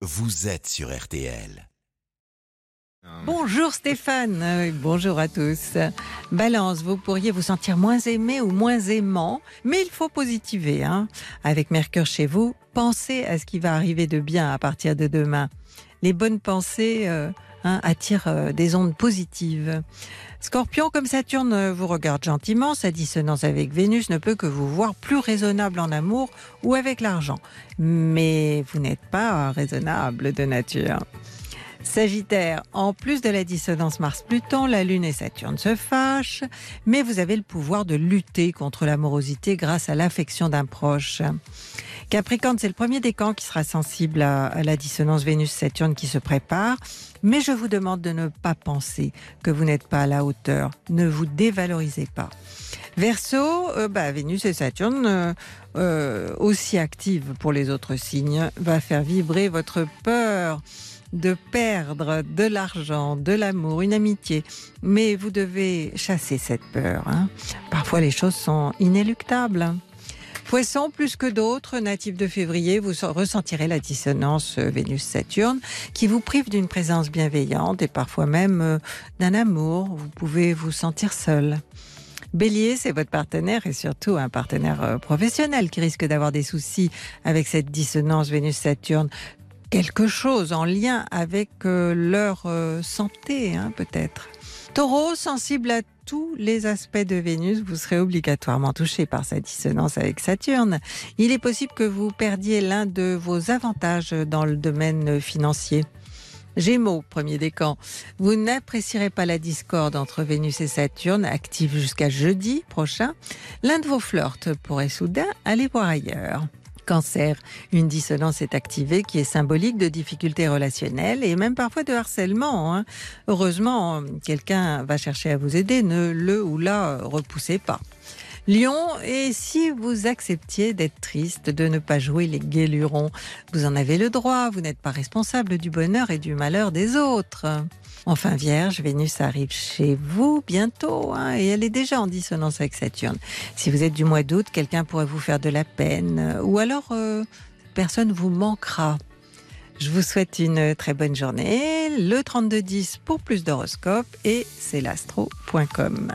vous êtes sur RTL. Bonjour Stéphane, Euh, bonjour à tous. Balance, vous pourriez vous sentir moins aimé ou moins aimant, mais il faut positiver. Hein. Avec Mercure chez vous, pensez à ce qui va arriver de bien à partir de demain. Les bonnes pensées euh, hein, attirent euh, des ondes positives. Scorpion, comme Saturne euh, vous regarde gentiment, sa dissonance avec Vénus ne peut que vous voir plus raisonnable en amour ou avec l'argent. Mais vous n'êtes pas raisonnable de nature. Sagittaire, en plus de la dissonance Mars-Pluton, la Lune et Saturne se fâchent, mais vous avez le pouvoir de lutter contre l'amorosité grâce à l'affection d'un proche. Capricorne, c'est le premier décan qui sera sensible à, la dissonance Vénus-Saturne qui se prépare, mais je vous demande de ne pas penser que vous n'êtes pas à la hauteur. Ne vous dévalorisez pas. Verseau, euh, bah, Vénus et Saturne, euh, euh, aussi actives pour les autres signes, va faire vibrer votre peur de perdre de l'argent, de l'amour, une amitié. Mais vous devez chasser cette peur. hein. Parfois, les choses sont inéluctables. Poisson, plus que d'autres, natifs de février, vous ressentirez la dissonance euh, Vénus-Saturne qui vous prive d'une présence bienveillante et parfois même euh, d'un amour. Vous pouvez vous sentir seul. Bélier, c'est votre partenaire et surtout un partenaire euh, professionnel qui risque d'avoir des soucis avec cette dissonance Vénus-Saturne quelque chose en lien avec leur santé, hein, peut-être. Taureau, sensible à tous les aspects de Vénus, vous serez obligatoirement touché par sa dissonance avec Saturne. Il est possible que vous perdiez l'un de vos avantages dans le domaine financier. Gémeaux, premier décan. Vous n'apprécierez pas la discorde entre Vénus et Saturne, active jusqu'à jeudi prochain. L'un de vos flirts pourrait soudain aller voir ailleurs. Cancer, une dissonance est activée qui est symbolique de difficultés relationnelles et même parfois de harcèlement. hein. Heureusement, quelqu'un va chercher à vous aider, ne le ou la repoussez pas. Lion, et si vous acceptiez d'être triste, de ne pas jouer les guélurons, vous en avez le droit, vous n'êtes pas responsable du bonheur et du malheur des autres. Enfin, Vierge, Vénus arrive chez vous bientôt hein, et elle est déjà en dissonance avec Saturne. Si vous êtes du mois d'août, quelqu'un pourrait vous faire de la peine ou alors euh, personne vous manquera. Je vous souhaite une très bonne journée. Le 3210 pour plus d'horoscopes et c'est l'astro.com.